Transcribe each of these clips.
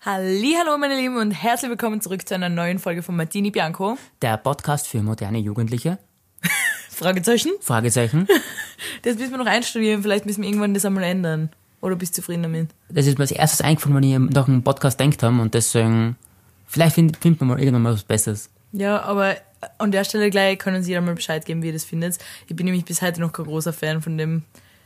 Hallo meine Lieben und herzlich willkommen zurück zu einer neuen Folge von Martini Bianco. Der Podcast für moderne Jugendliche? Fragezeichen? Fragezeichen. Das müssen wir noch einstudieren, vielleicht müssen wir irgendwann das einmal ändern. Oder bist du zufrieden damit? Das ist mir als erstes eingefallen, wenn ich nach einem Podcast denkt haben und deswegen, vielleicht findet find man mal irgendwann mal was Besseres. Ja, aber an der Stelle gleich können Sie ja mal Bescheid geben, wie ihr das findet. Ich bin nämlich bis heute noch kein großer Fan von dem,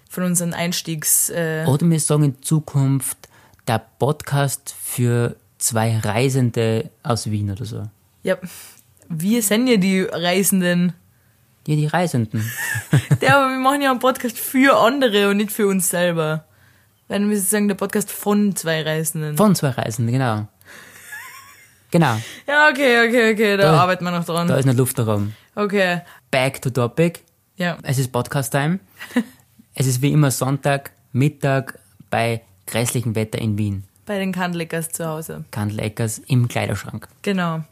von unseren Einstiegs... Äh, Oder wir sagen in Zukunft der Podcast für zwei Reisende aus Wien oder so. ja, wir sind ja die Reisenden. Ja, die Reisenden. Ja, aber wir machen ja einen Podcast für andere und nicht für uns selber. Wir müssen sagen, der Podcast von zwei Reisenden. Von zwei Reisenden, genau. Genau, Ja, okay, okay, okay, da, Da- arbeiten wir noch dran. da ist eine Luft darum. Okay, Back to topic. ja. Es ist Podcast-Time. es ist wie immer Sonntag, Mittag bei grässlichem Wetter in Wien. Bei den Kandleckers zu Hause. Kandleckers im Kleiderschrank. Genau.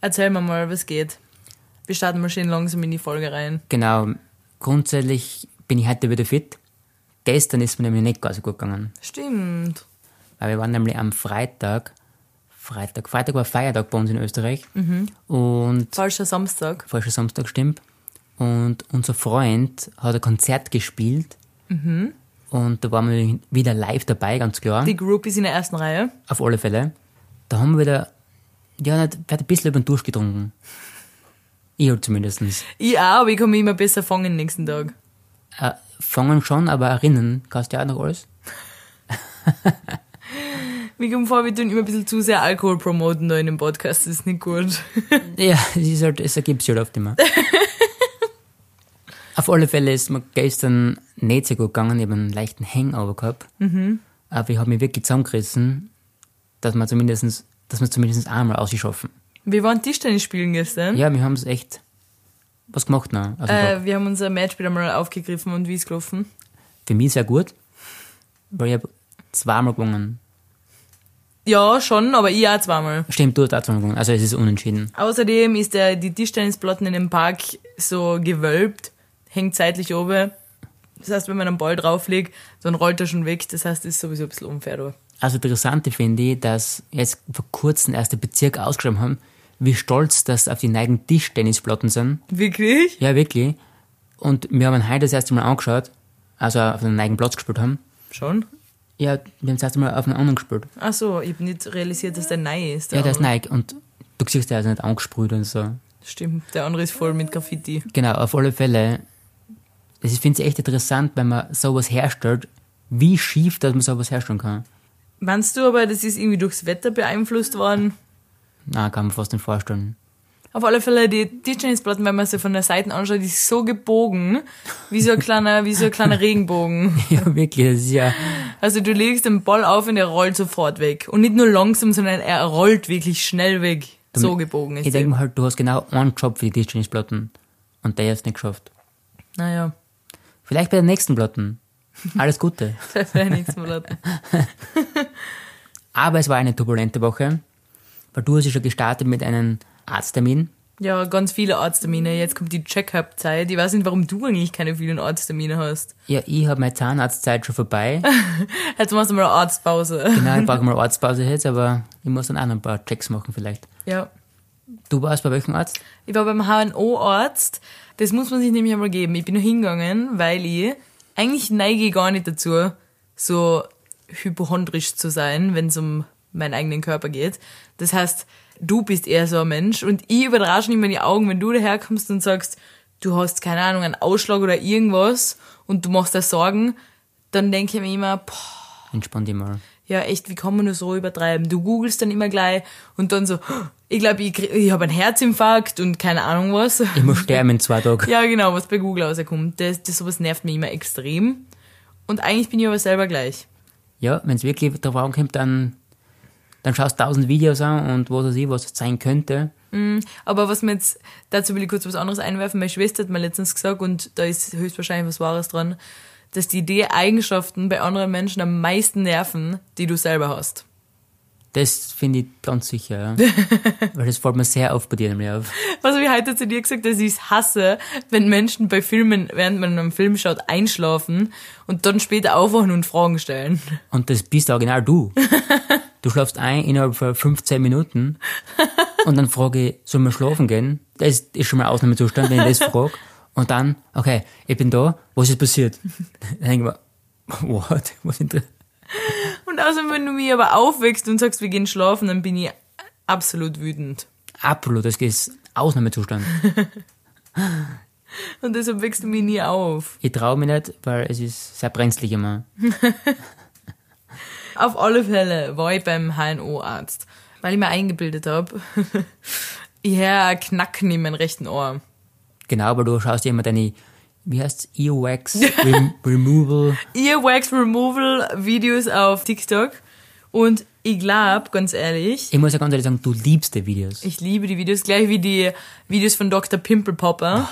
Erzähl mir mal, was geht. Wir starten mal schön langsam in die Folge rein. Genau, grundsätzlich bin ich heute wieder fit. Gestern ist mir nämlich nicht ganz so gut gegangen. Stimmt. Weil wir waren nämlich am Freitag, Freitag, Freitag war Feiertag bei uns in Österreich. Und, Falscher Samstag. falscher Samstag stimmt. Und unser Freund hat ein Konzert gespielt. Und da waren wir wieder live dabei, ganz klar. Die Group ist in der ersten Reihe. Auf alle Fälle. Da haben wir wieder, ja, nicht, wir hatten ein bisschen über den Dusch getrunken. Ich halt zumindest. Ich auch, aber ich kann mich immer besser fangen nächsten Tag. Äh, fangen schon, aber erinnern, kannst du ja auch noch alles? Mir kommt vor, wir tun immer ein bisschen zu sehr Alkohol promoten da in dem Podcast. Das ist nicht gut. Ja, es ist halt, es ergibt sich halt oft immer. Auf alle Fälle ist mir gestern nicht so gut gegangen. Ich habe einen leichten Hangover gehabt. Aber ich habe mich wirklich zusammengerissen, dass wir zumindest, dass wir zumindest einmal ausschaffen. Wir waren Tischtennis spielen gestern. Ja, wir haben es echt was gemacht. Also Äh, wir haben unser Match wieder mal aufgegriffen und wie ist gelaufen. für mich sehr gut, weil ich habe zweimal gewonnen. Ja, schon, aber ich auch zweimal. Stimmt, du hast auch zweimal gewonnen. Also es ist unentschieden. Außerdem ist der, die Tischtennisplatten in dem Park so gewölbt, hängt seitlich oben. Das heißt, wenn man einen Ball drauflegt, dann rollt er schon weg. Das heißt, das ist sowieso ein bisschen unfair. Da. Also interessant finde ich, dass jetzt vor kurzem erst der Bezirk ausgeschrieben haben, wie stolz das auf die neigen Tischtennisplatten sind. Wirklich? Ja, wirklich. Und wir haben heute das erste Mal angeschaut, also auf einem eigenen Platz gespielt haben. Schon? Ja, wir haben das erste Mal auf einem anderen gespielt. Ach so, ich habe nicht realisiert, dass der neu ist. Ja, der ist andere. Nike und du siehst, der ist nicht angesprüht und so. Stimmt, der andere ist voll mit Graffiti. Genau, auf alle Fälle. Das ist, finde ich echt interessant, wenn man sowas herstellt, wie schief, dass man sowas herstellen kann. Meinst du aber, das ist irgendwie durchs Wetter beeinflusst worden? Na, kann man fast nicht vorstellen. Auf alle Fälle, die Tischtennisplatten, wenn man sie von der Seite anschaut, die ist so gebogen, wie so ein kleiner, wie so ein kleiner Regenbogen. Ja, wirklich, das ist ja, Also du legst den Ball auf und er rollt sofort weg. Und nicht nur langsam, sondern er rollt wirklich schnell weg. So gebogen ist ich denke mal halt, du hast genau einen Job für die Tischtennisplatten. Und der ist nicht geschafft. Naja, Vielleicht bei den nächsten Platten. Alles Gute. das wäre nichts mehr. Leute. Aber es war eine turbulente Woche, weil du hast ja schon gestartet mit einem Arzttermin. Ja, ganz viele Arzttermine. Jetzt kommt die Check-up-Zeit. Ich weiß nicht, warum du eigentlich keine vielen Arzttermine hast. Ja, ich habe meine Zahnarztzeit schon vorbei. Jetzt machst du mal eine Arztpause. Genau, ich brauche mal Arztpause jetzt, aber ich muss dann auch noch ein paar Checks machen vielleicht. Ja. Du warst bei welchem Arzt? Ich war beim HNO-Arzt. Das muss man sich nämlich einmal geben. Ich bin nur hingegangen, weil ich eigentlich neige gar nicht dazu, so hypochondrisch zu sein, wenn es um meinen eigenen Körper geht. Das heißt, du bist eher so ein Mensch und ich überrasche nicht mehr die Augen, wenn du daherkommst und sagst, du hast, keine Ahnung, einen Ausschlag oder irgendwas und du machst dir Sorgen, dann denke ich mir immer, boah, Entspann dich mal. Ja, echt, wie kann man nur so übertreiben? Du googelst dann immer gleich und dann so, ich glaube, ich, ich habe einen Herzinfarkt und keine Ahnung was. Ich muss sterben in zwei Tagen. Ja, genau, was bei Google rauskommt. Das, das sowas nervt mich immer extrem. Und eigentlich bin ich aber selber gleich. Ja, wenn es wirklich darauf ankommt, dann, dann schaust du tausend Videos an und was weiß ich, was es sein könnte. Aber was mir jetzt, dazu will ich kurz was anderes einwerfen. Meine Schwester hat mir letztens gesagt, und da ist höchstwahrscheinlich was Wahres dran, dass die die Eigenschaften bei anderen Menschen am meisten nerven, die du selber hast. Das finde ich ganz sicher, ja. Weil das fällt mir sehr auf bei dir nämlich auf. Was habe ich heute zu dir gesagt, dass ich es hasse, wenn Menschen bei Filmen, während man einen Film schaut, einschlafen und dann später aufwachen und Fragen stellen. Und das bist original du. du schlafst ein innerhalb von 15 Minuten und dann frage ich, soll man schlafen gehen? Das ist schon mal Ausnahmezustand, wenn ich das frage. Und dann, okay, ich bin da, was ist passiert? Dann denke ich mir, what? Was interessiert? Und außerdem, wenn du mich aber aufwächst und sagst, wir gehen schlafen, dann bin ich absolut wütend. Absolut, das ist Ausnahmezustand. Und deshalb wächst du mich nie auf. Ich traue mich nicht, weil es ist sehr brenzlig immer. Auf alle Fälle war ich beim HNO-Arzt, weil ich mir eingebildet habe, ich höre Knacken in meinem rechten Ohr. Genau, aber du schaust dir immer deine, wie heißt's, Earwax Rem Removal. Earwax Removal Videos auf TikTok. Und ich glaube, ganz ehrlich, Ich muss ja ganz ehrlich sagen, du liebst die Videos. ich liebe die Videos, gleich wie die Videos von Dr. Pimple Popper.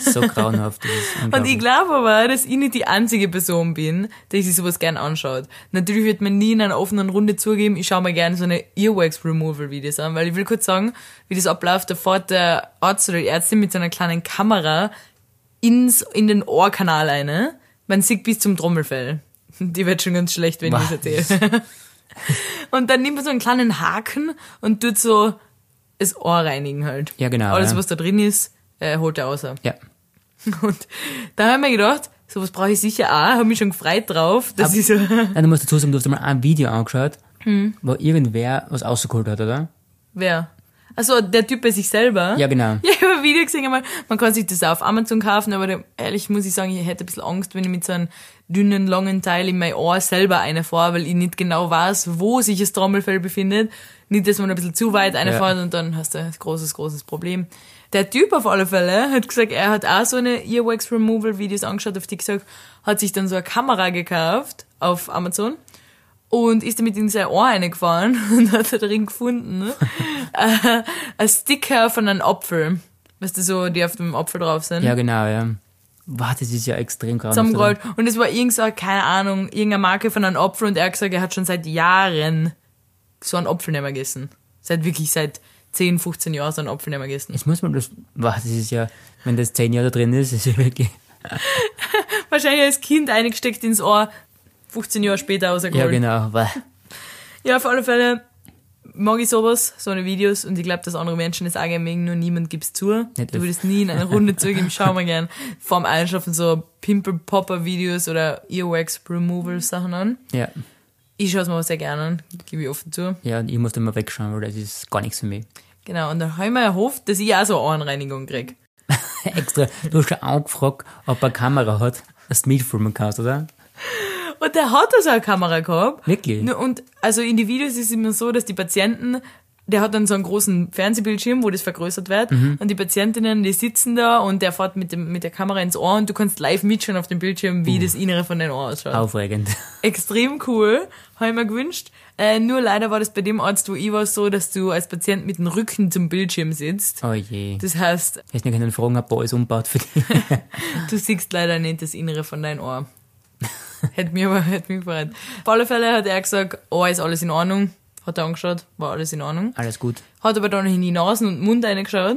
So grauenhaft. Ist Und ich glaube aber, dass ich nicht die einzige Person bin, die sich sowas gern anschaut. Natürlich wird man nie in einer offenen Runde zugeben, ich schaue mir gerne so eine Earwax Removal Videos an, weil ich will kurz sagen, wie das abläuft, da fährt der Arzt oder die Ärztin mit so einer kleinen Kamera ins, in den Ohrkanal eine. Man sieht bis zum Trommelfell. Die wird schon ganz schlecht, wenn ich das Was? erzähle. Und dann nimmt man so einen kleinen Haken und tut so das Ohr reinigen halt. Ja, genau, Alles, ja. was da drin ist, äh, holt er raus. Ja. Und da habe ich mir gedacht, sowas brauche ich sicher auch, habe mich schon gefreut drauf, dass Aber- ich so, Nein, du musst dazu sagen, du hast mal ein Video angeschaut, Hm. wo irgendwer was rausgeholt hat, oder? wer? Also der Typ bei sich selber? Ja, genau. Ja, ich habe ein Video gesehen, einmal, man kann sich das auch auf Amazon kaufen, aber da, ehrlich muss ich sagen, ich hätte ein bisschen Angst, wenn ich mit so einem dünnen, langen Teil in mein Ohr selber reinfahre, weil ich nicht genau weiß, wo sich das Trommelfell befindet. Nicht, dass man ein bisschen zu weit reinfährt und dann hast du ein großes, großes Problem. Der Typ auf alle Fälle hat gesagt, er hat auch so eine Earwax Removal Videos angeschaut auf TikTok, hat sich dann so eine Kamera gekauft auf Amazon und ist damit in sein Ohr reingefahren und hat da drin gefunden äh, ein Sticker von einem Apfel. Weißt du, so, die auf dem Apfel drauf sind. Ja, genau, ja. Wow, das ist ja extrem grauenhaft. zusammengerollt. Und es war irgend so, keine Ahnung, irgendeine Marke von einem Apfel und er hat gesagt, er hat schon seit Jahren so einen Apfel nicht mehr gegessen. Seit wirklich seit 10, 15 Jahren so einen Apfel nicht mehr gegessen. Jetzt muss man das, wow, das ist ja, wenn das zehn Jahre da drin ist, ist ja wirklich, Wahrscheinlich als Kind eingesteckt ins Ohr, 15 Jahre später ja, rausgeholt. genau, wow. Ja, auf alle Fälle mag ich sowas, so eine Videos und ich glaube, dass andere Menschen das auch gerne mögen, nur niemand gibt's zu. Nicht du würdest nie in eine Runde zugeben, schau mal gern vorm Einschlafen so Pimple-Popper-Videos oder Earwax-Removal-Sachen an. Ja, Ich schaue es mir sehr gerne an, gebe ich offen zu. ja, und ich muss mal wegschauen, weil das ist gar nichts für mich. Genau, und dann habe ich mir erhofft, dass ich auch so eine Ohrenreinigung krieg. Extra, du hast schon angefragt, ob er eine Kamera hat, dass du mitfilmen kannst, oder? Und der hat da so eine Kamera gehabt. Wirklich? Und also in die Videos ist es immer so, dass die Patienten, der hat dann so einen großen Fernsehbildschirm, wo das vergrößert wird. Mhm. Und die Patientinnen, die sitzen da und der fährt mit, dem, mit der Kamera ins Ohr und du kannst live mitschauen auf dem Bildschirm, wie das Innere von deinem Ohr ausschaut. Aufregend. Extrem cool, habe ich mir gewünscht. Äh, nur leider war das bei dem Arzt, wo ich war, so, dass du als Patient mit dem Rücken zum Bildschirm sitzt. Oh je. Das heißt, Hättest du können fragen, ob alles umbaut für dich. du siehst leider nicht das Innere von deinem Ohr. hätte mich aber hätte mich gefreut. Auf alle Fälle hat er gesagt, oh, ist alles in Ordnung. Hat er angeschaut, war alles in Ordnung. Alles gut. Hat aber dann in die Nasen und Mund reingeschaut.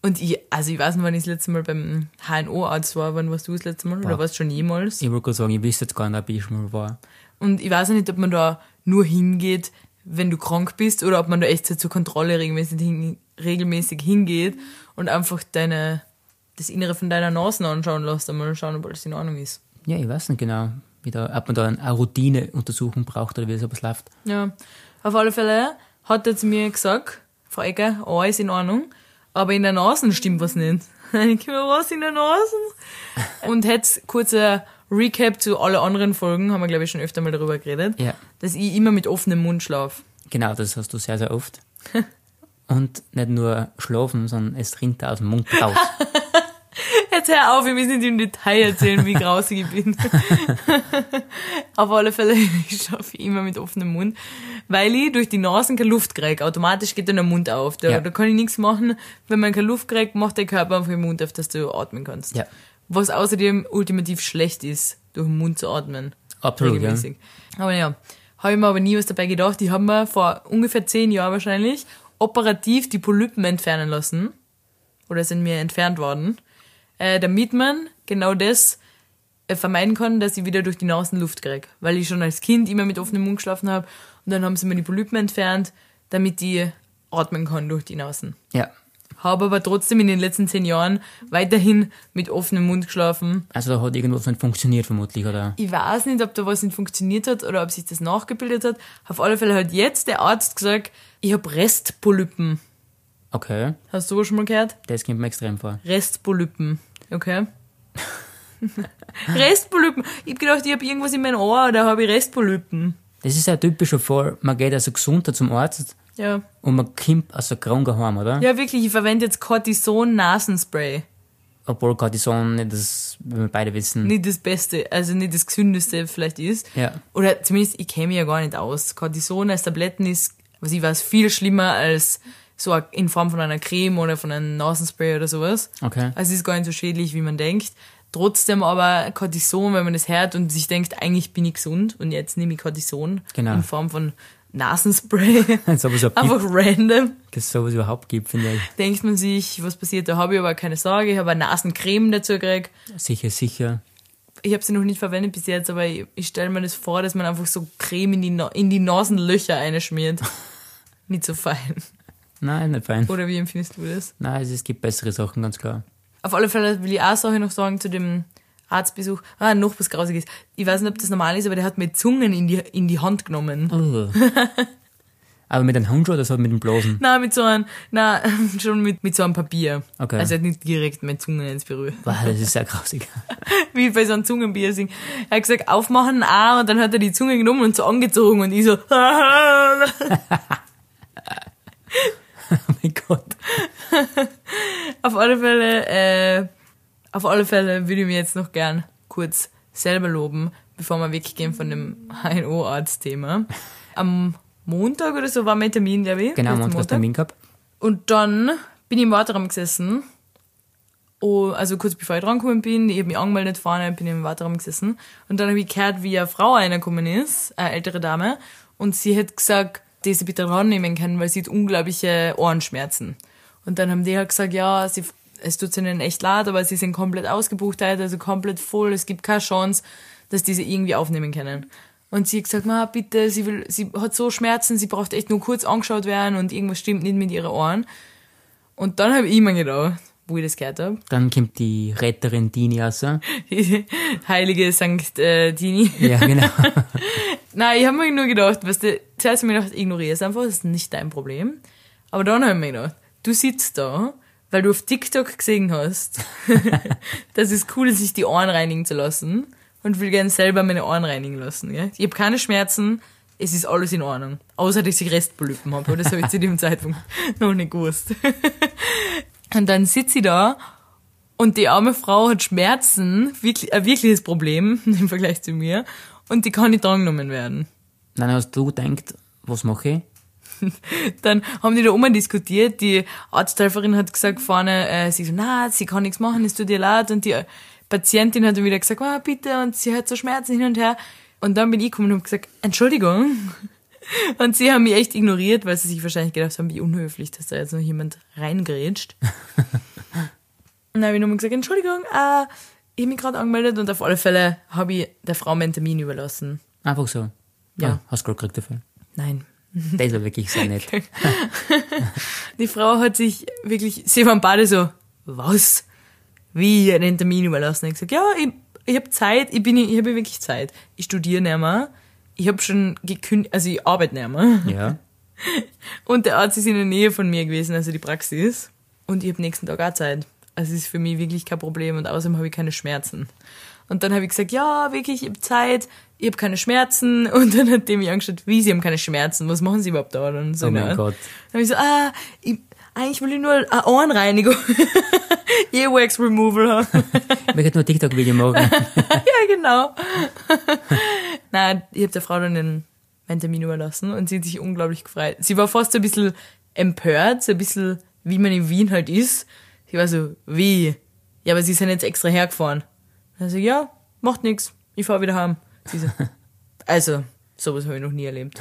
Und ich, also ich weiß nicht, wann ich das letzte Mal beim HNO-Arzt war, wann warst du das letzte Mal? Oder Boah. warst du schon jemals? Ich wollte gerade sagen, ich wüsste jetzt gar nicht, ob ich schon mal war. Und ich weiß auch nicht, ob man da nur hingeht, wenn du krank bist, oder ob man da echt so zur Kontrolle regelmäßig, hin, regelmäßig hingeht und einfach deine, das Innere von deiner Nase anschauen lässt, einmal schauen, ob alles in Ordnung ist. Ja, ich weiß nicht genau, wie da, ob man da eine Routineuntersuchung braucht oder wie sowas läuft. Ja, auf alle Fälle hat er zu mir gesagt, Frau Ecker, alles in Ordnung, aber in der Nase stimmt was nicht. Ich mir was in der Nase? Und jetzt kurzer Recap zu alle anderen Folgen, haben wir glaube ich schon öfter mal darüber geredet, Ja. dass ich immer mit offenem Mund schlafe. Genau, das hast du sehr, sehr oft. Und nicht nur schlafen, sondern es rinnt aus dem Mund raus. Jetzt hör auf, ich muss nicht im Detail erzählen, wie grausig ich bin. Auf alle Fälle, ich schaffe immer mit offenem Mund, weil ich durch die Nasen keine Luft kriege. Automatisch geht dann der Mund auf. Da, Ja. da kann ich nichts machen. Wenn man keine Luft kriegt, macht der Körper einfach den Mund auf, dass du atmen kannst. Ja. Was außerdem ultimativ schlecht ist, durch den Mund zu atmen. Absolut, ja. Regelmäßig. Aber ja, habe ich mir aber nie was dabei gedacht. Ich habe mir vor ungefähr zehn Jahren wahrscheinlich operativ die Polypen entfernen lassen. Oder sind mir entfernt worden. Äh, damit man genau das äh, vermeiden kann, dass ich wieder durch die Nasen Luft kriege. Weil ich schon als Kind immer mit offenem Mund geschlafen habe und dann haben sie mir die Polypen entfernt, damit ich atmen kann durch die Nasen. Ja. Habe aber trotzdem in den letzten zehn Jahren weiterhin mit offenem Mund geschlafen. Also da hat irgendwas nicht funktioniert vermutlich, oder? Ich weiß nicht, ob da was nicht funktioniert hat oder ob sich das nachgebildet hat. Auf alle Fälle hat jetzt der Arzt gesagt, ich habe Restpolypen. Okay. Hast du sowas schon mal gehört? Das kommt mir extrem vor. Restpolypen. Okay. Restpolypen. Ich hab gedacht, ich habe irgendwas in meinem Ohr oder habe ich Restpolypen. Das ist ja ein typischer Fall. Man geht also gesunder zum Arzt Ja. und man kommt also krank heim, oder? Ja, wirklich, ich verwende jetzt Cortison-Nasenspray. Obwohl Cortison nicht das, wie wir beide wissen. Nicht das Beste, also nicht das Gesündeste vielleicht ist. Ja. Oder zumindest, ich kenne mich ja gar nicht aus. Cortison als Tabletten ist, was ich weiß, viel schlimmer als so in Form von einer Creme oder von einem Nasenspray oder sowas. Okay. Also es ist gar nicht so schädlich, wie man denkt. Trotzdem aber Cortison, wenn man das hört und sich denkt, eigentlich bin ich gesund und jetzt nehme ich Cortison Genau. in Form von Nasenspray. So Einfach random. gibt, dass es sowas überhaupt gibt, finde ich. Denkt man sich, was passiert, da habe ich aber keine Sorge. Ich habe eine Nasencreme dazu gekriegt. Sicher, sicher. Ich habe sie noch nicht verwendet bis jetzt, aber ich, ich stelle mir das vor, dass man einfach so Creme in die, in die Nasenlöcher einschmiert. nicht so fein. Nein, nicht fein. Oder wie empfindest du das? Nein, es, es gibt bessere Sachen, ganz klar. Auf alle Fälle will ich auch Sache noch sagen zu dem Arztbesuch. Ah, noch was Grausiges. Ich weiß nicht, ob das normal ist, aber der hat mir Zungen in die, in die Hand genommen. Aber mit einem Handschuh oder so mit dem Blasen? Na, mit so einem, na, schon mit, mit so einem Papier. Okay. Also er hat nicht direkt meine Zungen ins berührt. Wow, das ist sehr grausig. Wie bei so einem Zungenpiercing. Er hat gesagt, aufmachen, ah, und dann hat er die Zunge genommen und so angezogen und ich so, Gott. Auf alle Fälle, äh, auf alle Fälle würde ich mir jetzt noch gern kurz selber loben, bevor wir weggehen von dem HNO-Arzt-Thema. Am Montag oder so war mein Termin, glaube ich. Genau, letzten Montag du Termin gehabt. Und dann bin ich im Warteraum gesessen. Oh, also kurz bevor ich drangekommen bin, ich habe mich angemeldet vorne, bin im Warteraum gesessen. Und dann habe ich gehört, wie eine Frau reingekommen ist, eine ältere Dame. Und sie hat gesagt, die sie bitte rannehmen können, weil sie hat unglaubliche Ohrenschmerzen. Und dann haben die halt gesagt, ja, sie, es tut ihnen echt leid, aber sie sind komplett ausgebucht also komplett voll, es gibt keine Chance, dass die sie irgendwie aufnehmen können. Und sie hat gesagt, ma, bitte, sie will, sie hat so Schmerzen, sie braucht echt nur kurz angeschaut werden und irgendwas stimmt nicht mit ihren Ohren. Und dann habe ich mir gedacht, wo ich das gehört habe, Dann kommt die Retterin Dini raus. die heilige Sankt äh, Dini. Ja, genau. Nein, ich habe mir nur gedacht, weißt du, zuerst habe ich mir gedacht, ignoriere es einfach, das ist nicht dein Problem. Aber dann habe ich mir gedacht, du sitzt da, weil du auf TikTok gesehen hast, dass es cool ist, sich die Ohren reinigen zu lassen und will gerne selber meine Ohren reinigen lassen. Gell? Ich habe keine Schmerzen, es ist alles in Ordnung. Außer, dass ich Restpolypen habe, aber das habe ich zu dem Zeitpunkt noch nicht gewusst. und dann sitze ich da und die arme Frau hat Schmerzen, wirklich, ein wirkliches Problem im Vergleich zu mir, und die kann nicht drangenommen werden. Dann hast du gedacht, was mache ich? Dann haben die da oben diskutiert, die Arzthelferin hat gesagt vorne, äh, sie so, na, sie kann nichts machen, es tut ihr leid, und die Patientin hat dann wieder gesagt, ah, bitte, und sie hat so Schmerzen hin und her. Und dann bin ich gekommen und habe gesagt, Entschuldigung. Und sie haben mich echt ignoriert, weil sie sich wahrscheinlich gedacht haben, wie unhöflich, dass da jetzt noch jemand reingrätscht. Und dann habe ich nochmal gesagt, Entschuldigung, äh, ich habe mich gerade angemeldet und auf alle Fälle habe ich der Frau meinen Termin überlassen. Einfach so. Ja. Ah, hast du Geld gekriegt dafür? Nein. Das war wirklich sehr nett. Die Frau hat sich wirklich, sie waren beide so, was? Wie einen Termin überlassen? Ich gesagt, ja, ich, ich habe Zeit, ich bin, ich habe wirklich Zeit. Ich studiere nicht mehr. Ich habe schon gekündigt, also ich arbeite nicht mehr. Ja. Und der Arzt ist in der Nähe von mir gewesen, also die Praxis. Und ich habe nächsten Tag auch Zeit. Es ist für mich wirklich kein Problem und außerdem habe ich keine Schmerzen. Und dann habe ich gesagt, ja, wirklich, ich habe Zeit, ich habe keine Schmerzen. Und dann hat der mich angeschaut, wie, Sie haben keine Schmerzen, was machen Sie überhaupt da? Und so, Oh mein ne? Gott. Dann habe ich so, ah, ich, eigentlich will ich nur eine Ohrenreinigung, Earwax Removal haben. Ich möchte nur TikTok-Video machen. ja, genau. Nein, ich habe der Frau dann den, meinen Termin überlassen und sie hat sich unglaublich gefreut. Sie war fast so ein bisschen empört, so ein bisschen, wie man in Wien halt ist. Sie war so, wie? Ja, aber sie sind jetzt extra hergefahren. Also, ja, macht nix, ich fahr wieder heim. Sie so, also, sowas habe ich noch nie erlebt.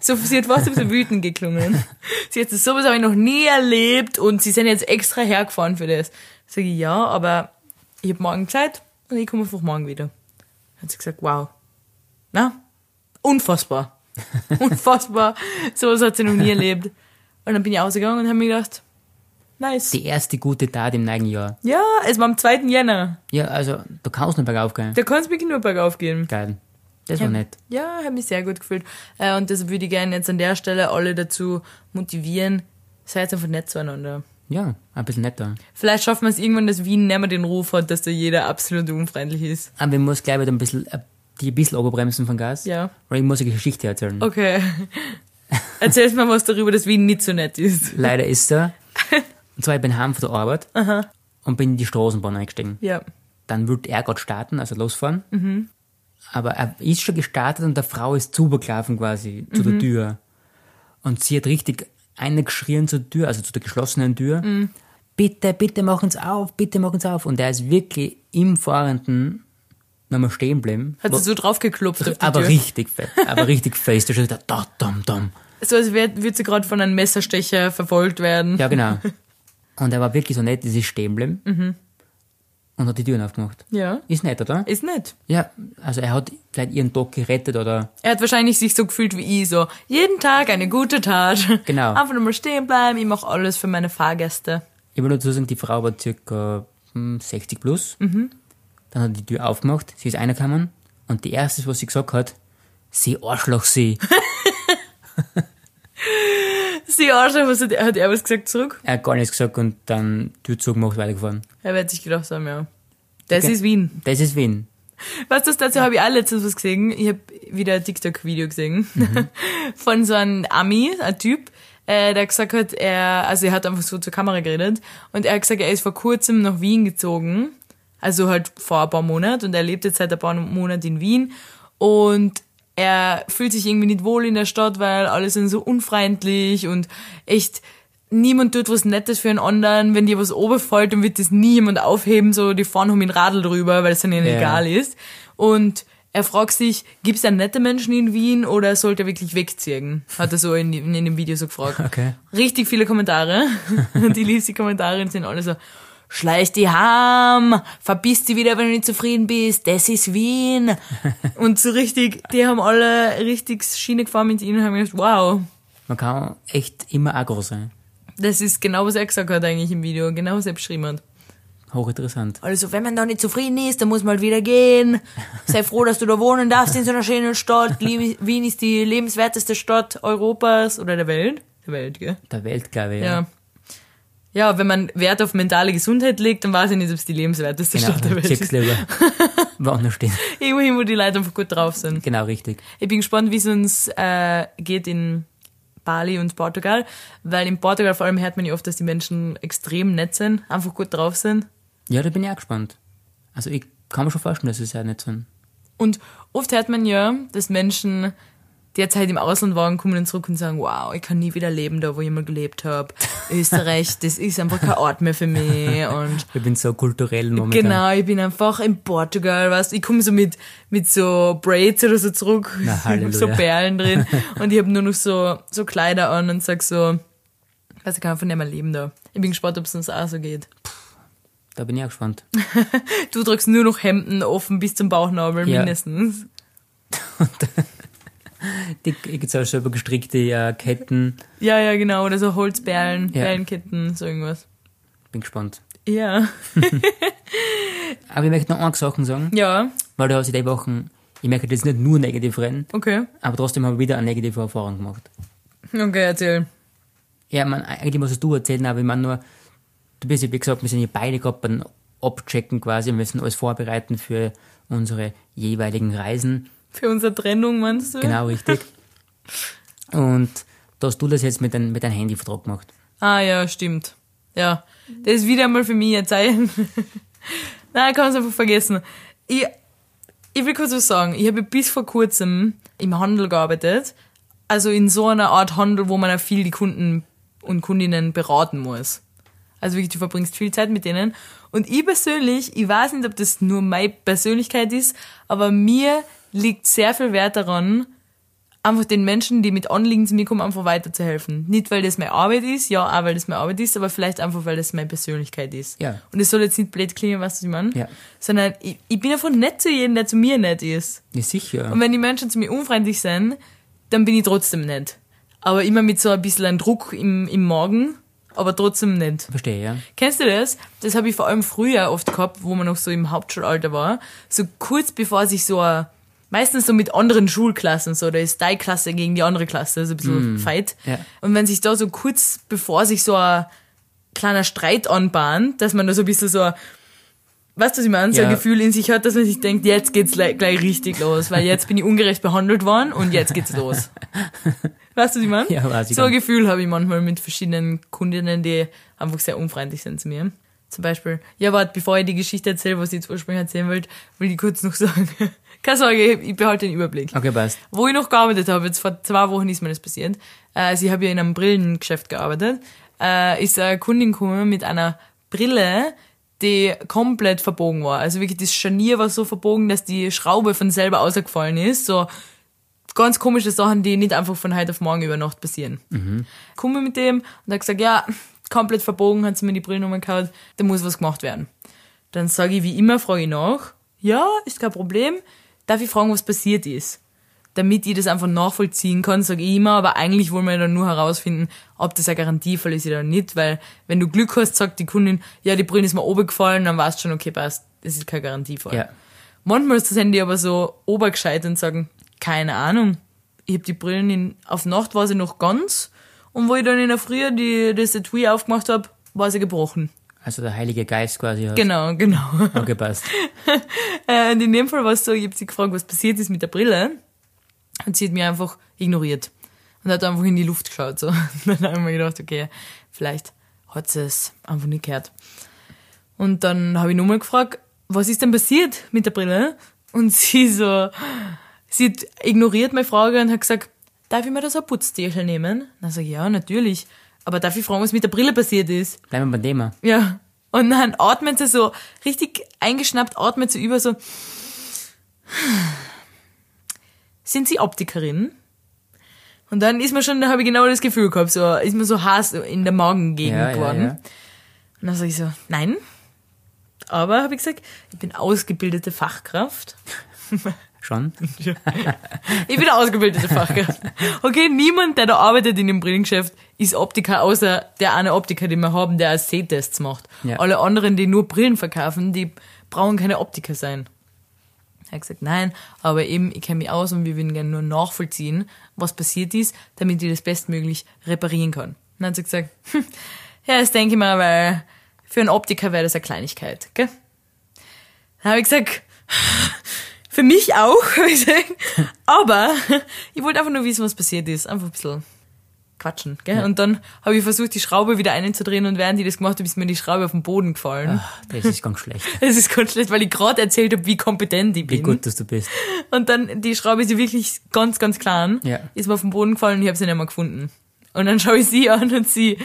So, sie hat fast ein bisschen wütend geklungen. Sie hat so, sowas habe ich noch nie erlebt und sie sind jetzt extra hergefahren für das. Sag ich, ja, aber ich habe morgen Zeit und ich komme einfach morgen wieder. Hat sie gesagt, wow. Na, unfassbar. unfassbar. Sowas hat sie noch nie erlebt. Und dann bin ich ausgegangen und habe mir gedacht, nice. Die erste gute Tat im neuen Jahr. ja, es war am 2. Jänner. Ja, also, du kannst nur bergauf gehen. Da kann es wirklich nur bergauf gehen. Geil. Das war nett. Ja, habe mich sehr gut gefühlt. Äh, und deshalb würde ich gerne jetzt an der Stelle alle dazu motivieren, seid einfach nett zueinander. Ja, ein bisschen netter. Vielleicht schaffen wir es irgendwann, dass Wien nicht mehr den Ruf hat, dass da jeder absolut unfreundlich ist. Aber ich muss gleich wieder ein bisschen, äh, die ein bisschen oberbremsen von Gas. Ja. Weil ich muss eine Geschichte erzählen. Okay. Erzählst mal was darüber, dass Wien nicht so nett ist. Leider ist er. Und zwar, ich bin heim von der Arbeit und bin in die Straßenbahn eingestiegen. Ja. Dann wollte er gerade starten, also losfahren. Mhm. Aber er ist schon gestartet und der Frau ist zugeklaufen quasi zu Mhm. der Tür. Und sie hat richtig eingeschrien zur Tür, also zu der geschlossenen Tür. Mhm. Bitte, bitte machen's auf, bitte machen's auf. Und er ist wirklich im Fahrenden nochmal stehen geblieben. Hat sie so draufgeklopft auf die aber Tür. richtig fett, aber richtig fest. Da steht da, da, dum, dum. So als würde sie gerade von einem Messerstecher verfolgt werden. Ja, genau. Und er war wirklich so nett, sie ist stehen geblieben. Mhm. Und hat die Türen aufgemacht. Ja. Ist nett, oder? Ist nett. Ja, also er hat vielleicht ihren Tag gerettet oder Er hat wahrscheinlich sich so gefühlt wie ich, so jeden Tag eine gute Tat. Genau. Einfach nur mal stehen bleiben, ich mache alles für meine Fahrgäste. Ich will nur dazu sagen, die Frau war circa hm, 60 plus. Mhm. Dann hat er die Tür aufgemacht, sie ist reingekommen und die erste, was sie gesagt hat, sie Arschloch, sie. Sie Arschloch, was hat, er- hat er was gesagt zurück? er hat gar nichts gesagt und dann Tür zugemacht, weitergefahren. Er wird sich gedacht haben, ja. Das Okay. ist Wien. Das ist Wien. Weißt du, dazu habe ich auch letztens was gesehen. Ich habe wieder ein TikTok-Video gesehen von so einem Ami, ein Typ, äh, der gesagt hat, er, also er hat einfach so zur Kamera geredet und er hat gesagt, er ist vor kurzem nach Wien gezogen, also halt vor ein paar Monaten und er lebt jetzt seit ein paar Monaten in Wien und er fühlt sich irgendwie nicht wohl in der Stadt, weil alle sind so unfreundlich und echt niemand tut was Nettes für einen anderen. Wenn dir was oberfällt, dann wird das nie jemand aufheben, so die fahren um den Radl drüber, weil es ihnen Ja. egal ist. Und er fragt sich, gibt es da nette Menschen in Wien oder sollte er wirklich wegziehen? Hat er so in, in dem Video so gefragt. Okay. Richtig viele Kommentare. Und ich lese die Kommentare und sind alle so, schleich die Ham, verbiss die wieder, wenn du nicht zufrieden bist, das ist Wien. und so richtig, die haben alle richtig Schiene gefahren mit ihnen und haben gedacht, wow, Man kann echt immer aggro sein. das ist genau, was er gesagt hat eigentlich im Video, genau was er beschrieben hat. Hochinteressant. Also, wenn man da nicht zufrieden ist, dann muss man halt wieder gehen. Sei froh, dass du da wohnen darfst in so einer schönen Stadt. Wien ist die lebenswerteste Stadt Europas oder der Welt. Der Welt, gell? Der Welt, glaube ich. Ja. Ja, wenn man Wert auf mentale Gesundheit legt, dann weiß ich nicht, ob es die lebenswerteste Genau, Stadt der Welt ist. lieber. Woanders stehen. Irgendwohin, wo die Leute einfach gut drauf sind. Genau, richtig. Ich bin gespannt, wie es uns äh, geht in Bali und Portugal, weil in Portugal vor allem hört man ja oft, dass die Menschen extrem nett sind, einfach gut drauf sind. Ja, da bin ich auch gespannt. Also ich kann mir schon vorstellen, dass es sehr nett sind. Und oft hört man ja, dass Menschen derzeit im Ausland waren, kommen dann zurück und sagen, wow, ich kann nie wieder leben da, wo ich mal gelebt habe. Österreich, das ist einfach kein Ort mehr für mich. Und Ich bin so kulturell momentan. genau, ich bin einfach in Portugal, weißt ich komme so mit, mit so Braids oder so zurück, Na, so Perlen drin. Und ich habe nur noch so, so Kleider an und sag so, weiß ich kann einfach nicht mehr leben da. Ich bin gespannt, ob es uns auch so geht. Da bin ich auch gespannt. Du tragst nur noch Hemden offen bis zum Bauchnabel Ja. mindestens. Die, ich gibt's auch selber gestrickte äh, Ketten. Ja, ja, genau. Oder so Holzperlen, Ja. Perlenketten, so irgendwas. Bin gespannt. Ja. Aber ich möchte noch eine Sache sagen, Ja, weil du hast in den Wochen, ich möchte jetzt nicht nur negativ reden, okay. aber trotzdem habe ich wieder eine negative Erfahrung gemacht. Okay, erzähl. Ja, man, eigentlich musst du erzählen, aber ich meine nur, du bist ja, wie gesagt, wir sind ja beide gerade beim Abchecken quasi, wir müssen alles vorbereiten für unsere jeweiligen Reisen. Für unsere Trennung, meinst du? Genau, richtig. Und da hast du das jetzt mit deinem mit dein Handyvertrag gemacht. Ah, ja, stimmt. Ja. Das ist wieder mal für mich ein Zeichen. Nein, ich kann es einfach vergessen. Ich, ich will kurz was sagen. Ich habe bis vor kurzem im Handel gearbeitet. Also in so einer Art Handel, wo man auch viel die Kunden und Kundinnen beraten muss. Also wirklich, du verbringst viel Zeit mit denen. Und ich persönlich, ich weiß nicht, ob das nur meine Persönlichkeit ist, aber mir liegt sehr viel Wert daran, einfach den Menschen, die mit Anliegen zu mir kommen, einfach weiterzuhelfen. Nicht, weil das meine Arbeit ist, ja, auch weil das meine Arbeit ist, aber vielleicht einfach, weil das meine Persönlichkeit ist. Ja. Und es soll jetzt nicht blöd klingen, weißt du, was ich meine? Ja. Sondern ich, ich bin einfach nett zu jedem, der zu mir nett ist. Ja, sicher. Und wenn die Menschen zu mir unfreundlich sind, dann bin ich trotzdem nett. Aber immer mit so ein bisschen ein Druck im, im Magen, aber trotzdem nett. Verstehe, ja. Kennst du das? Das habe ich vor allem früher oft gehabt, wo man noch so im Hauptschulalter war. So kurz bevor sich so ein, meistens so mit anderen Schulklassen, so, da ist deine Klasse gegen die andere Klasse, also ein bisschen Fight. ja. Und wenn sich da so kurz bevor sich so ein kleiner Streit anbahnt, dass man da so ein bisschen so ein, weißt du, was ich meine, so ein Ja. Gefühl in sich hat, dass man sich denkt, jetzt geht's gleich, gleich richtig los, weil jetzt bin ich ungerecht behandelt worden und jetzt geht's los. Weißt du, was ich meine? Ja, weiß ich so ein. Gefühl habe ich manchmal mit verschiedenen Kundinnen, die einfach sehr unfreundlich sind zu mir. Zum Beispiel, ja, warte, bevor ich die Geschichte erzähle, was ich jetzt ursprünglich erzählen wollte, will ich kurz noch sagen. Keine Sorge, ich behalte den Überblick. Okay, passt. Wo ich noch gearbeitet habe, jetzt vor zwei Wochen ist mir das passiert. Äh, also ich habe ja in einem Brillengeschäft gearbeitet. Äh, ist eine Kundin gekommen mit einer Brille, die komplett verbogen war. Also wirklich das Scharnier war so verbogen, dass die Schraube von selber ausgefallen ist. So ganz komische Sachen, die nicht einfach von heute auf morgen über Nacht passieren. Mhm. Komme mit dem und hat gesagt, ja, komplett verbogen, hat sie mir die Brillennummer gehabt, da muss was gemacht werden. Dann sage ich wie immer, frage ich nach, ja, ist kein Problem, darf ich fragen, was passiert ist? Damit ich das einfach nachvollziehen kann, sage ich immer, aber eigentlich wollen wir dann nur herausfinden, ob das ein Garantiefall ist oder nicht, weil wenn du Glück hast, sagt die Kundin, ja, die Brille ist mir oben gefallen, dann weißt du schon, okay, passt, das ist kein Garantiefall. Ja. Manchmal ist das Handy aber so obergescheit und sagen, keine Ahnung. Ich hab die Brillen in, auf Nacht war sie noch ganz und wo ich dann in der Früh die, das Etui aufgemacht hab, war sie gebrochen. Also der Heilige Geist quasi hat. Genau, genau. Okay, passt. Äh, und in dem Fall war es so, ich hab sie gefragt, was passiert ist mit der Brille und sie hat mich einfach ignoriert und hat einfach in die Luft geschaut. So. Und dann habe ich mir gedacht, okay, vielleicht hat sie es einfach nicht gehört. Und dann habe ich nochmal gefragt, was ist denn passiert mit der Brille? Und sie so, sie hat ignoriert meine Frage und hat gesagt, darf ich mir da so ein Putztierchen nehmen? Dann sage ich, ja, natürlich. Aber darf ich fragen, was mit der Brille passiert ist? Bleiben wir beim Thema. Ja. Und dann atmet sie so, richtig eingeschnappt, atmet sie über so. Sind Sie Optikerin? Und dann ist mir schon, da habe ich genau das Gefühl gehabt, so, ist mir so heiß in der Magengegend Ja, ja, geworden. ja. Und dann sage ich so, nein. Aber, habe ich gesagt, ich bin ausgebildete Fachkraft. Schon? Ich bin eine ausgebildete Fachkraft. Okay, niemand, der da arbeitet in dem Brillengeschäft, ist Optiker, außer der eine Optiker, den wir haben, der Sehtests macht. Ja. Alle anderen, die nur Brillen verkaufen, die brauchen keine Optiker sein. Er hat gesagt, nein, aber eben, ich kenne mich aus und wir würden gerne nur nachvollziehen, was passiert ist, damit ich das bestmöglich reparieren kann. Dann hat sie gesagt, hm, ja, das denke ich mal, weil für einen Optiker wäre das eine Kleinigkeit, gell? Dann habe ich gesagt, für mich auch, hab ich gesagt. aber ich wollte einfach nur wissen, was passiert ist. Einfach ein bisschen quatschen. Gell? Und dann habe ich versucht, die Schraube wieder einzudrehen und während ich das gemacht habe, ist mir die Schraube auf den Boden gefallen. Das ist ganz schlecht. Das ist ganz schlecht, weil ich gerade erzählt habe, wie kompetent ich Wie bin. gut, dass du bist. Und dann, die Schraube ist ja wirklich ganz, ganz klein. Ja. Ist mir auf den Boden gefallen und ich habe sie nicht mehr gefunden. Und dann schaue ich sie an und sie,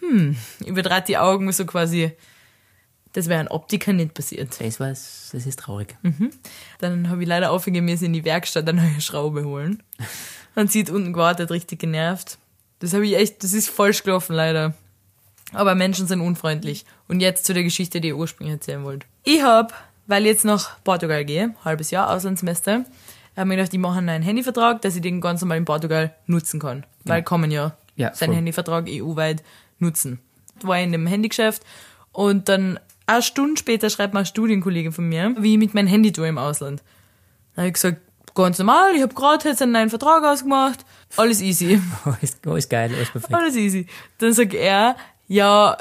hm, überdraht die Augen so quasi, das wäre ein Optiker nicht passiert. Das war's, das ist traurig. Dann habe ich leider aufgegeben, mir in die Werkstatt eine neue Schraube holen. Und sie hat unten gewartet, richtig genervt. Das habe ich echt, das ist falsch gelaufen, leider. Aber Menschen sind unfreundlich. Und jetzt zu der Geschichte, die ich ursprünglich erzählen wollte. Ich habe, weil ich jetzt nach Portugal gehe, halbes Jahr, Auslandssemester, habe mir gedacht, ich mache einen neuen Handyvertrag, dass ich den ganz normal in Portugal nutzen kann. Weil kann man ja, Ja, seinen voll. Handyvertrag EU-weit nutzen. War in dem Handygeschäft und dann eine Stunde später schreibt mir ein Studienkollege von mir, wie ich mit meinem Handy tue im Ausland. Dann habe ich gesagt, ganz normal, ich habe gerade jetzt einen neuen Vertrag ausgemacht, alles easy. Alles, alles geil, alles perfekt. Alles easy. Dann sagt er, ja,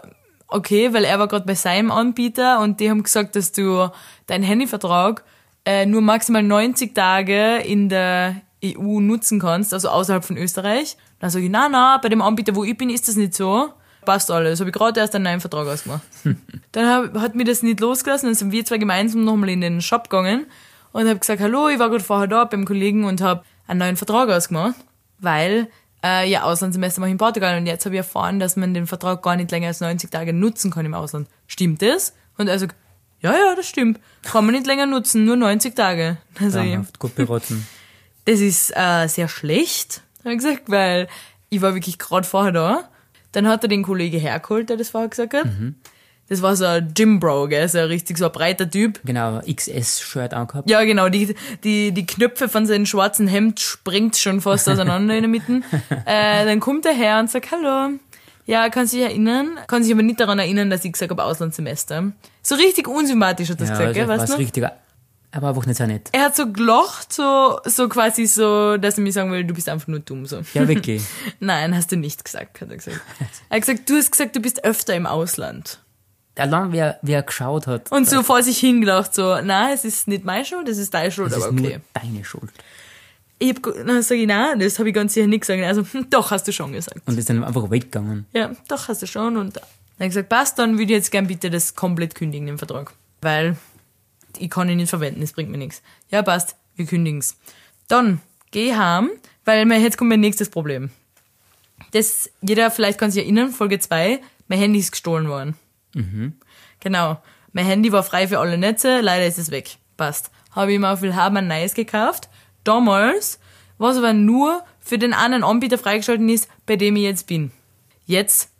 okay, weil er war gerade bei seinem Anbieter und die haben gesagt, dass du deinen Handyvertrag äh, nur maximal 90 Tage in der EU nutzen kannst, also außerhalb von Österreich. Dann sage ich, na, na, bei dem Anbieter, wo ich bin, ist das nicht so. Passt alles. Habe ich gerade erst einen neuen Vertrag ausgemacht. dann hab, hat mir das nicht losgelassen, dann sind wir zwei gemeinsam nochmal in den Shop gegangen und habe gesagt, hallo, ich war gerade vorher da beim Kollegen und habe einen neuen Vertrag ausgemacht, weil äh, ja, Auslandssemester mache ich in Portugal und jetzt habe ich erfahren, dass man den Vertrag gar nicht länger als 90 Tage nutzen kann im Ausland. Stimmt das? Und er sagt, ja, ja, das stimmt. Kann man nicht länger nutzen, nur 90 Tage. Traumhaft, gut beraten. das ist äh, sehr schlecht, habe ich gesagt, weil ich war wirklich gerade vorher da. Dann hat er den Kollege hergeholt, der das vorher gesagt hat. Das war so ein Gym Bro, gell? so ein richtig so ein breiter Typ. Genau, XS-Shirt angehabt. Ja, genau, die, die, die Knöpfe von seinem schwarzen Hemd springt schon fast auseinander in der Mitte. Äh, dann kommt er her und sagt, hallo. Ja, kann sich erinnern, kann sich aber nicht daran erinnern, dass ich gesagt habe, Auslandssemester. So richtig unsympathisch hat das Ja, gesagt, gell, das weißt du? richtiger. Aber einfach nicht so nett. Er hat so gelacht, so, so quasi so, dass er mir sagen will, du bist einfach nur dumm, so. Ja, wirklich. Nein, hast du nicht gesagt, hat er gesagt. Er hat gesagt, du hast gesagt, du bist öfter im Ausland. Allein wer, wer geschaut hat, Und so vor sich hingelacht, so, nein, es ist nicht meine Schuld, es ist deine Schuld, das aber ist okay. nur deine Schuld. Ich hab, dann sag ich, nein, das habe ich ganz sicher nicht gesagt. Also, hm, doch, hast du schon gesagt. Und ist dann einfach weggegangen. Ja, doch, hast du schon. Und dann habe ich gesagt, passt, dann würde ich jetzt gern bitte das komplett kündigen, den Vertrag. Weil ich kann ihn nicht verwenden, das bringt mir nichts. Ja, passt, wir kündigen's. Dann geh heim, weil mir, jetzt kommt mein nächstes Problem. Das, jeder vielleicht kann sich erinnern, Folge 2, mein Handy ist gestohlen worden. Genau. Mein Handy war frei für alle Netze, leider ist es weg. Passt. Habe ich mir auf Willhaben ein neues gekauft. Damals, was aber nur für den einen Anbieter freigeschalten ist, bei dem ich jetzt bin. Jetzt,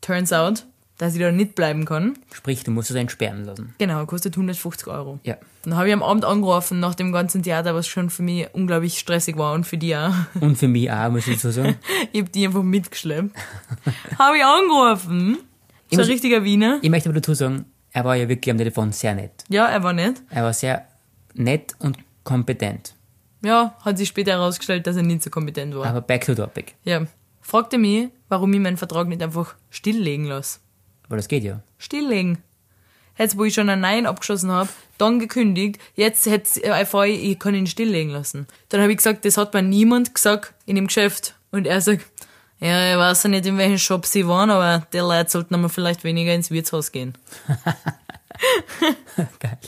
turns out, dass ich da nicht bleiben kann. Sprich, du musst es entsperren lassen. Genau, kostet 150 Euro. Ja. Dann habe ich am Abend angerufen, nach dem ganzen Theater, was schon für mich unglaublich stressig war und für die auch. Und für mich auch, muss ich so sagen. Ich habe die einfach mitgeschleppt. habe ich angerufen. So ein richtiger Wiener. Ich möchte aber dazu sagen, er war ja wirklich am Telefon sehr nett. Ja, er war nett. Er war sehr nett und kompetent. Ja, hat sich später herausgestellt, dass er nicht so kompetent war. Aber back to topic. Ja. Fragte mich, warum ich meinen Vertrag nicht einfach stilllegen lasse. Weil das geht ja. Stilllegen. Jetzt, wo ich schon einen Nein abgeschossen habe, dann gekündigt, jetzt hätte ich einfach, ich kann ihn stilllegen lassen. Dann habe ich gesagt, das hat mir niemand gesagt in dem Geschäft. Und er sagt, ja, ich weiß ja nicht, in welchem Shop sie waren, aber die Leute sollten aber vielleicht weniger ins Wirtshaus gehen. Geil.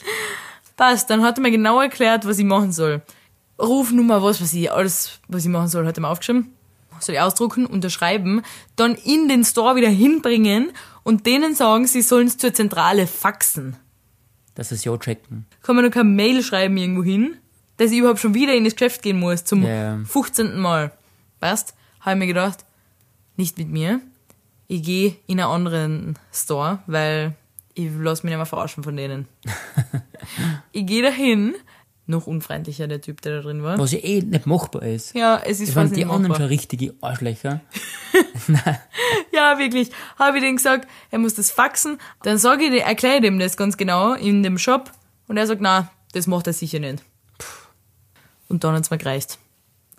Passt, dann hat er mir genau erklärt, was ich machen soll. Rufnummer, was weiß ich, alles, was ich machen soll, hat er mir aufgeschrieben. Soll ich ausdrucken, unterschreiben, dann in den Store wieder hinbringen und denen sagen, sie sollen es zur Zentrale faxen. Das ist ja checken. Kann man noch keine Mail schreiben irgendwo hin, dass ich überhaupt schon wieder in das Geschäft gehen muss, zum Ja. 15. Mal. Passt? Habe ich mir gedacht, nicht mit mir. Ich gehe in einen anderen Store, weil ich lasse mich nicht mehr verarschen von denen. ich gehe dahin, noch unfreundlicher der Typ, der da drin war. Was ja eh nicht machbar ist. Ja, es ist Das waren fast die nicht anderen machbar. schon richtige Arschlöcher. Ja, wirklich. Habe ich dem gesagt, er muss das faxen. Dann sage ich, erkläre ich dem das ganz genau in dem Shop. Und er sagt, na, das macht er sicher nicht. Und dann hat's mir gereicht.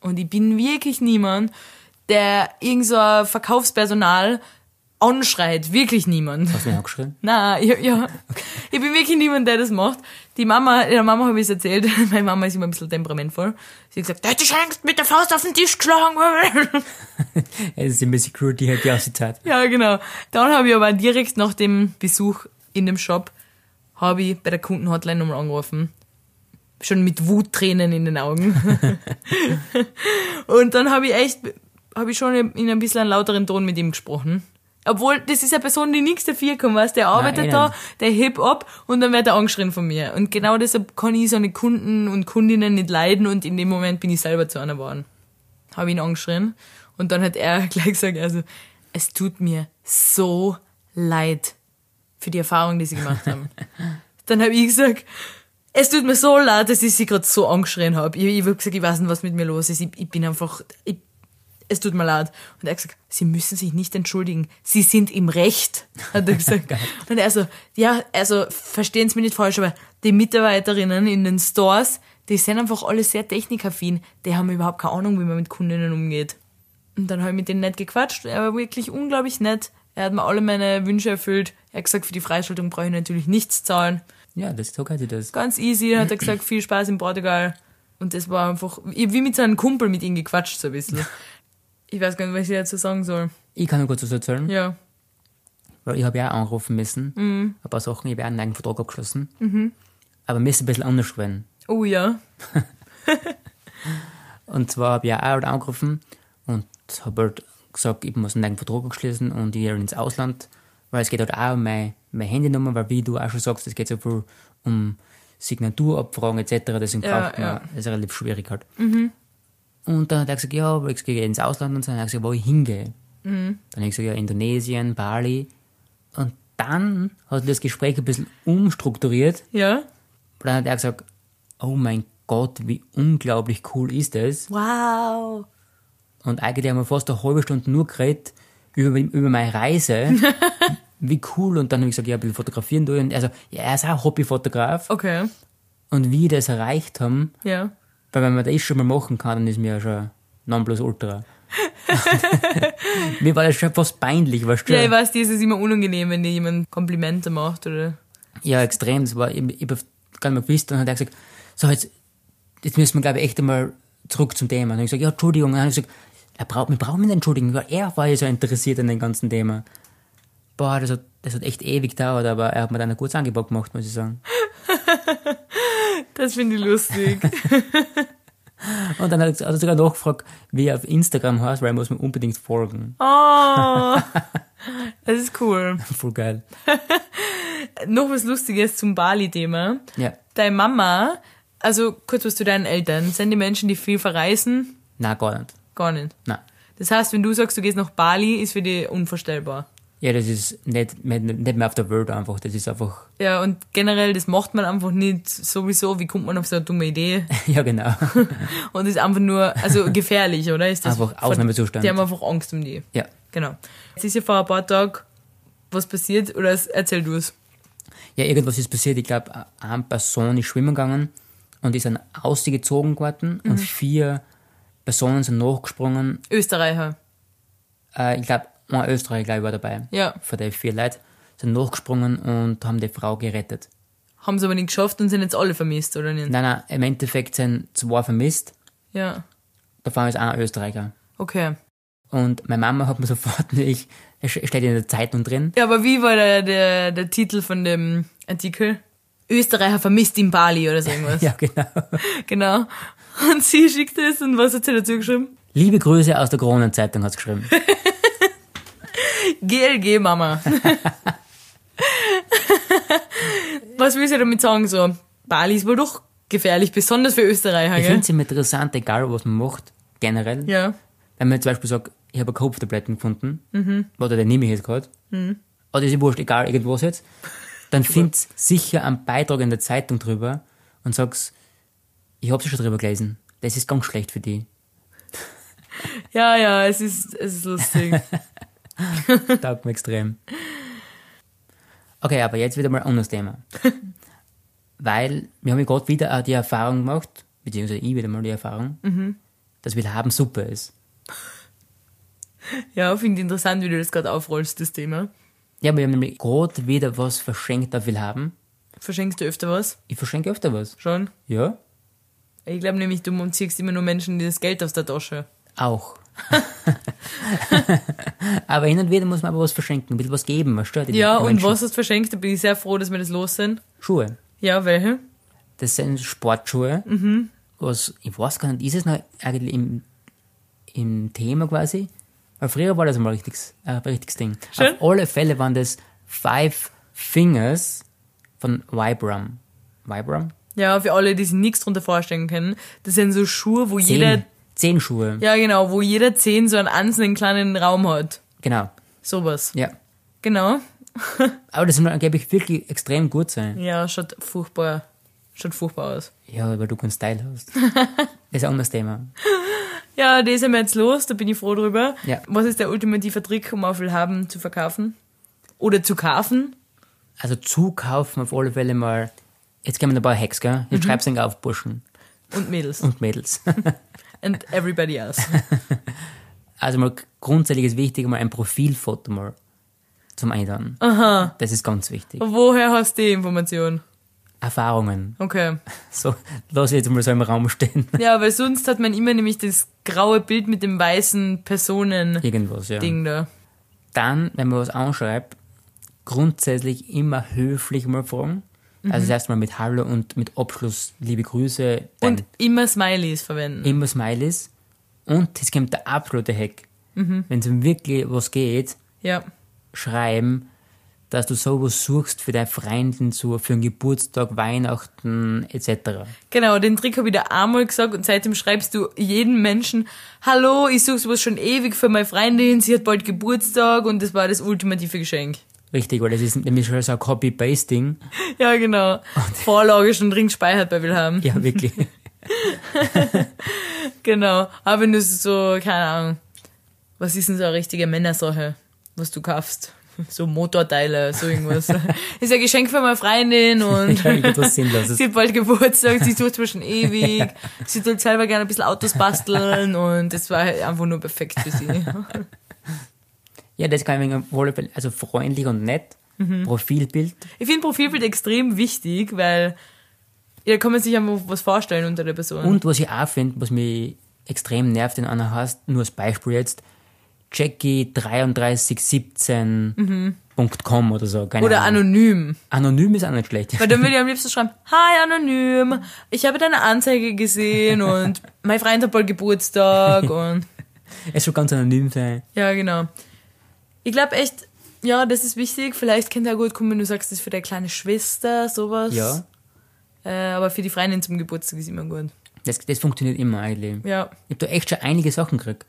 Und ich bin wirklich niemand, der irgend so ein Verkaufspersonal anschreit. Wirklich niemand. Hast du mir angeschrien? Na, ja, ja. Ich bin wirklich niemand, der das macht. Die Mama, der Mama habe ich es erzählt. Meine Mama ist immer ein bisschen temperamentvoll. Sie hat gesagt, der hat dich mit der Faust auf den Tisch geschlagen. Es ist immer Security halt die Auszeit. Ja, genau. Dann habe ich aber direkt nach dem Besuch in dem Shop, habe ich bei der Kundenhotline nochmal angerufen. Schon mit Wuttränen in den Augen. Und dann habe ich echt, habe ich schon in ein bisschen einen lauteren Ton mit ihm gesprochen. Obwohl, das ist eine Person, die nichts dafür kann, weißt Der arbeitet Nein. da, der hebt ab und dann wird er angeschrien von mir. Und genau deshalb kann ich so eine Kunden und Kundinnen nicht leiden und in dem Moment bin ich selber zu einer geworden. Habe ihn angeschrien und dann hat er gleich gesagt, also, es tut mir so leid für die Erfahrung, die sie gemacht haben. dann habe ich gesagt, es tut mir so leid, dass ich sie gerade so angeschrien habe. Ich, ich habe gesagt, ich weiß nicht, was mit mir los ist. Ich, ich bin einfach, ich, es tut mir leid. Und er hat gesagt, Sie müssen sich nicht entschuldigen. Sie sind im Recht, hat er gesagt. und er so, ja, also, verstehen Sie mich nicht falsch, aber die Mitarbeiterinnen in den Stores, die sind einfach alle sehr technikaffin. Die haben überhaupt keine Ahnung, wie man mit Kundinnen umgeht. Und dann habe ich mit denen nett gequatscht. Er war wirklich unglaublich nett. Er hat mir alle meine Wünsche erfüllt. Er hat gesagt, für die Freischaltung brauche ich natürlich nichts zahlen. Ja, das so geht das. Ganz easy, hat er gesagt, viel Spaß in Portugal. Und das war einfach, ich wie mit so einem Kumpel mit ihm gequatscht, so ein bisschen. Ich weiß gar nicht, was ich dazu sagen soll. Ich kann nur kurz was erzählen, Ja. weil ich habe ja auch anrufen müssen. Mhm. Ein paar Sachen, ich habe einen eigenen Vertrag abgeschlossen. Aber mir ist ein bisschen anders gewesen. Oh ja. Und zwar habe ich auch halt angerufen und habe halt gesagt, ich muss einen eigenen Vertrag abschließen und ich gehe ins Ausland, weil es geht halt auch um meine, meine Handynummer, weil wie du auch schon sagst, es geht so viel um Signaturabfragen etc., deswegen Ja, braucht man, ja. das ist relativ schwierig halt. Und dann hat er gesagt, ja, aber ich gehe ins Ausland und so. Dann hat er gesagt, wo ich hingehe. Dann habe ich gesagt, ja, Indonesien, Bali. Und dann hat er das Gespräch ein bisschen umstrukturiert. Ja. Und dann hat er gesagt, oh mein Gott, wie unglaublich cool ist das. Wow. Und eigentlich haben wir fast eine halbe Stunde nur geredet über, über meine Reise. wie cool. Und dann habe ich gesagt, ja, ein bisschen fotografieren durch. Und also, ja, er ist auch Hobbyfotograf. Okay. Und wie wir das erreicht haben, Ja. Weil wenn man das schon mal machen kann, dann ist mir ja schon Nonplusultra. mir war das schon fast peinlich, weißt du? Ja, ich weiß, dir ist es immer unangenehm, wenn dir jemand Komplimente macht, oder? Ja, extrem. Das war, ich, ich hab gar nicht mehr gewusst. Dann hat er gesagt, so, jetzt, jetzt müssen wir, glaube ich, echt einmal zurück zum Thema. Dann habe ich gesagt, ja, Entschuldigung. Und dann habe ich gesagt, er braucht, wir brauchen ihn entschuldigen, weil er war ja so interessiert an dem ganzen Thema. Boah, das hat, das hat echt ewig gedauert, aber er hat mir dann ein gutes Angebot gemacht, muss ich sagen. Das finde ich lustig. Und dann hat er, hat er sogar nachgefragt, wie er auf Instagram heißt, weil er muss mir unbedingt folgen. Oh. Das ist cool. Voll geil. Noch was Lustiges zum Bali-Thema. Ja. Deine Mama, also kurz was zu deinen Eltern, sind die Menschen, die viel verreisen? Na gar nicht. Gar nicht. Nein. Das heißt, wenn du sagst, du gehst nach Bali, ist für dich unvorstellbar. Ja, das ist nicht, nicht mehr auf der Welt einfach. Das ist einfach, Ja, und generell, das macht man einfach nicht sowieso. Wie kommt man auf so eine dumme Idee? ja genau. Und ist einfach nur, also gefährlich, oder? Ist das Einfach Ausnahmezustand. Die haben einfach Angst um die. ja. Genau. Jetzt ist ja vor ein paar Tagen was passiert, oder erzähl du es. Ja, irgendwas ist passiert. Ich glaube, eine Person ist schwimmen gegangen und ist dann ausgezogen geworden und vier Personen sind nachgesprungen. Österreicher. Äh, ich glaube, ein Österreicher glaub ich, war dabei. Ja. Von den vier Leuten sind nachgesprungen und haben die Frau gerettet. Haben sie aber nicht geschafft und sind jetzt alle vermisst, oder nicht? Nein, nein, im Endeffekt sind zwei vermisst. Ja. Davon ist ein Österreicher. Okay. Und meine Mama hat mir sofort nicht, es steht in der Zeitung drin. Ja, aber wie war der, der, der Titel von dem Artikel? Österreicher vermisst in Bali oder so irgendwas. Ja, genau. Genau. Und sie schickt es und was hat sie dazu geschrieben? Liebe Grüße aus der Kronenzeitung hat geschrieben. GLG Mama. was will sie damit sagen? So, Bali ist wohl doch gefährlich, besonders für Österreicher, Ich finde es immer interessant, egal was man macht, generell. Ja. Wenn man zum Beispiel sagt, ich habe Kopftabletten gefunden, oder den nehme ich jetzt gerade, oder ist wurscht, egal, irgendwas jetzt, dann find's sicher einen Beitrag in der Zeitung drüber und sagst, ich habe schon drüber gelesen, das ist ganz schlecht für die. Ja, ja, es ist, es ist lustig. Taugt mir extrem. Okay, aber jetzt wieder mal ein anderes Thema. Weil wir haben ja gerade wieder die Erfahrung gemacht, beziehungsweise ich wieder mal die Erfahrung, dass wir haben super ist. ja, finde ich interessant, wie du das gerade aufrollst, das Thema. Ja, aber wir haben nämlich gerade wieder was verschenkt auf Willhaben. Verschenkst du öfter was? Ich verschenke öfter was. Schon? Ja? Ich glaube nämlich, du ziehst immer nur Menschen das Geld aus der Tasche. Auch. aber hin und wieder muss man aber was verschenken, ein bisschen was geben, was stört Ja, und Menschen. was hast du verschenkt? Da bin ich sehr froh, dass wir das los sind. Schuhe. Ja, welche? Das sind Sportschuhe. Was, ich weiß gar nicht, ist es noch eigentlich im, im Thema quasi? Weil früher war das mal ein richtiges, äh, richtiges Ding. Schön. Auf alle Fälle waren das Five Fingers von Vibram. Vibram? Ja, für alle, die sich nichts drunter vorstellen können. Das sind so Schuhe, wo jeder, Zehn, Schuhe. ja genau, wo jeder Zehn so einen einzelnen kleinen Raum hat. Genau. Sowas. Ja. Genau. Aber das soll angeblich wirklich extrem gut sein. Ja, schaut furchtbar, schaut furchtbar aus. Ja, weil du keinen Style hast. das ist ein anderes Thema. Ja, das wir jetzt los, da bin ich froh drüber. Ja. Was ist der ultimative Trick, um auf haben zu verkaufen? Oder zu kaufen? Also zukaufen auf alle Fälle mal. Jetzt kommen ein paar Hacks, gell? Jetzt schreib's dann auf Burschen Und Mädels. und Mädels. And everybody else. Also mal grundsätzlich ist wichtig, mal ein Profilfoto mal zum Einladen. Aha. Das ist ganz wichtig. Woher hast du die Information? Erfahrungen. Okay. So, lass ich jetzt mal so im Raum stehen. Ja, weil sonst hat man immer nämlich das graue Bild mit dem weißen Personen-Ding Irgendwas, ja. da. Dann, wenn man was anschreibt, grundsätzlich immer höflich mal fragen. Also das erste Mal mit Hallo und mit Abschluss liebe Grüße. Und immer Smileys verwenden. immer Smileys. Und es kommt der absolute Hack. Wenn es um wirklich was geht, Ja. schreiben, dass du sowas suchst für deine Freundin, so für einen Geburtstag, Weihnachten etc. Genau, den Trick habe ich dir einmal gesagt und seitdem schreibst du jedem Menschen, hallo, ich suche sowas schon ewig für meine Freundin, sie hat bald Geburtstag und das war das ultimative Geschenk. Richtig, weil das ist nämlich schon so ein Copy-Pasting. Ja, genau. Vorlage schon drin gespeichert bei Wilhelm. Ja, wirklich. Genau. Aber wenn du so, keine Ahnung, was ist denn so eine richtige Männersache, was du kaufst? So Motorteile, so irgendwas. ist ein Geschenk für meine Freundin und sie hat bald Geburtstag, sie tut zwar schon ewig, sie tut selber gerne ein bisschen Autos basteln und das war halt einfach nur perfekt für sie. Ja, das kann ich wohl, also freundlich und nett. Mhm. Profilbild. Ich finde Profilbild extrem wichtig, weil ja, da kann man sich einfach was vorstellen unter der Person. Und was ich auch finde, was mich extrem nervt, wenn einer hast, nur als Beispiel jetzt, Jackie3317.com oder so. Keine Oder Ahnung. anonym. Anonym ist auch nicht schlecht. Weil dann würde ich am liebsten schreiben, hi anonym, ich habe deine Anzeige gesehen und mein Freund hat bald Geburtstag und Es soll ganz anonym sein. ja, genau. Ich glaube echt, ja, das ist wichtig. Vielleicht könnte auch gut kommen, wenn du sagst, das ist für deine kleine Schwester, sowas. Ja. Äh, aber für die Freundin zum Geburtstag ist immer gut. Das, das funktioniert immer eigentlich. Ja. Ich habe da echt schon einige Sachen gekriegt.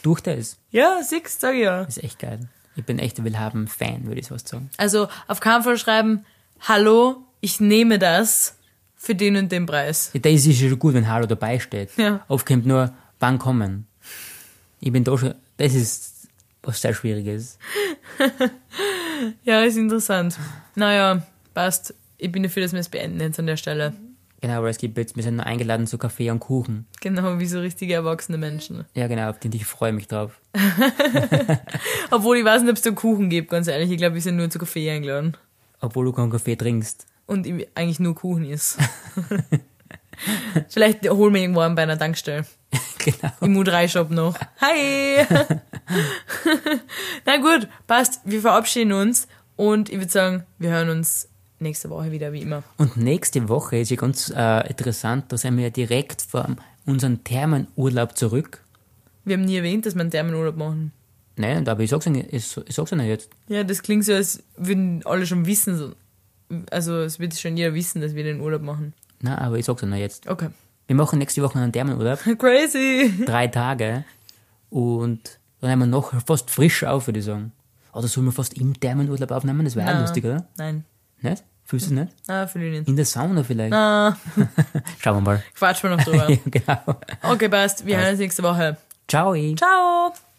Durch das. Ja, six, sag ich ja. Das ist echt geil. Ich bin echt ein Willhaben-Fan, würde ich sowas sagen. Also auf keinen Fall schreiben, hallo, ich nehme das für den und den Preis. Ja, das ist schon gut, wenn Hallo dabei steht. Ja. Oft kommt nur, wann kommen. Ich bin da schon, das ist was sehr Schwieriges. Ja, ist interessant. Naja, passt. Ich bin dafür, dass wir es beenden jetzt an der Stelle. Genau, aber es gibt jetzt, wir sind noch eingeladen zu Kaffee und Kuchen. Genau, wie so richtige erwachsene Menschen. Ja, genau, auf den ich freue mich drauf. Obwohl ich weiß nicht, ob es da Kuchen gibt, ganz ehrlich. Ich glaube, wir sind nur zu Kaffee eingeladen. Obwohl du keinen Kaffee trinkst. Und eigentlich nur Kuchen ist. Vielleicht holen wir irgendwann bei einer Tankstelle. genau. Im U3-Shop noch. Hi! Na gut, passt. Wir verabschieden uns und ich würde sagen, wir hören uns nächste Woche wieder, wie immer. Und nächste Woche ist ja ganz äh, interessant, da sind wir ja direkt von unserem Thermenurlaub zurück. Wir haben nie erwähnt, dass wir einen Thermenurlaub machen. Nein, aber ich sag's ja nicht, ich, ich sag's ja nicht jetzt. Ja, das klingt so, als würden alle schon wissen. So. Also, es wird schon jeder wissen, dass wir den Urlaub machen. Nein, aber ich sag's ja nicht jetzt. Okay. Wir machen nächste Woche einen Thermenurlaub, Crazy! drei Tage. Und dann nehmen wir noch fast frisch auf, würde ich sagen. Oder sollen wir fast im Thermenurlaub aufnehmen? Das wäre auch lustig, oder? Nein. Nicht? Fühlst du es nicht? Ah, fühle ich nicht. In der Sauna vielleicht? Ah, Schauen wir mal. quatschen wir noch drüber. ja, genau. Okay, passt. Wir hören uns nächste Woche. Ciao. Ciao!